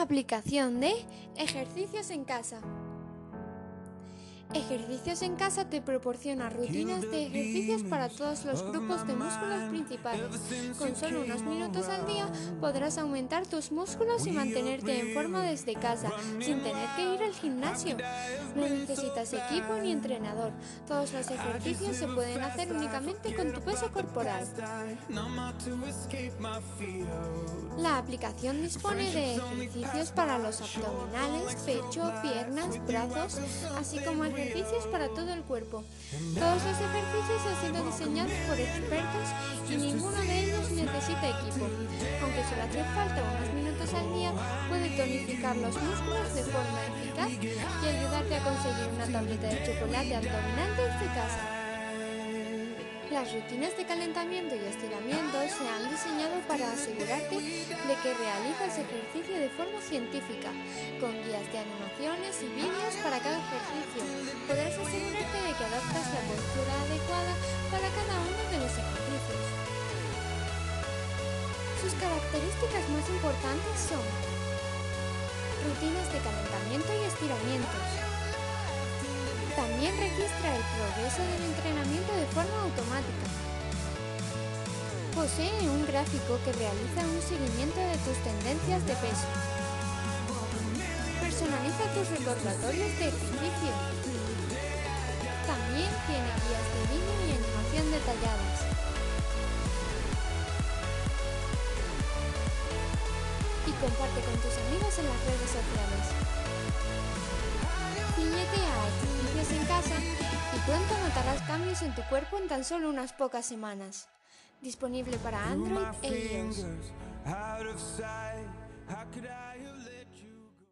Aplicación de ejercicios en casa. Ejercicios en casa te proporciona rutinas de ejercicios para todos los grupos de músculos principales. Con solo unos minutos al día podrás aumentar tus músculos y mantenerte en forma desde casa, sin tener que ir al gimnasio. No necesitas equipo ni entrenador. Todos los ejercicios se pueden hacer únicamente con tu peso corporal. La aplicación dispone de ejercicios para los abdominales, pecho, piernas, brazos, así como el ejercicios para todo el cuerpo. Todos los ejercicios han sido diseñados por expertos y ninguno de ellos necesita equipo. Aunque solo hace falta unos minutos al día, puede tonificar los músculos de forma eficaz y ayudarte a conseguir una tableta de chocolate abdominal desde casa. Las rutinas de calentamiento y estiramiento se han diseñado para asegurarte de que realizas ejercicio de forma científica, con guías de animaciones y vídeos para cada ejercicio. Sus características más importantes son rutinas de calentamiento y estiramientos, también registra el progreso del entrenamiento de forma automática. Posee un gráfico que realiza un seguimiento de tus tendencias de peso. Personaliza tus recordatorios de ejercicio. También tiene guías de vídeo y animación detalladas. Y comparte con tus amigos en las redes sociales. Ciñete a ejercicios en casa y pronto notarás cambios en tu cuerpo en tan solo unas pocas semanas. Disponible para Android e iOS.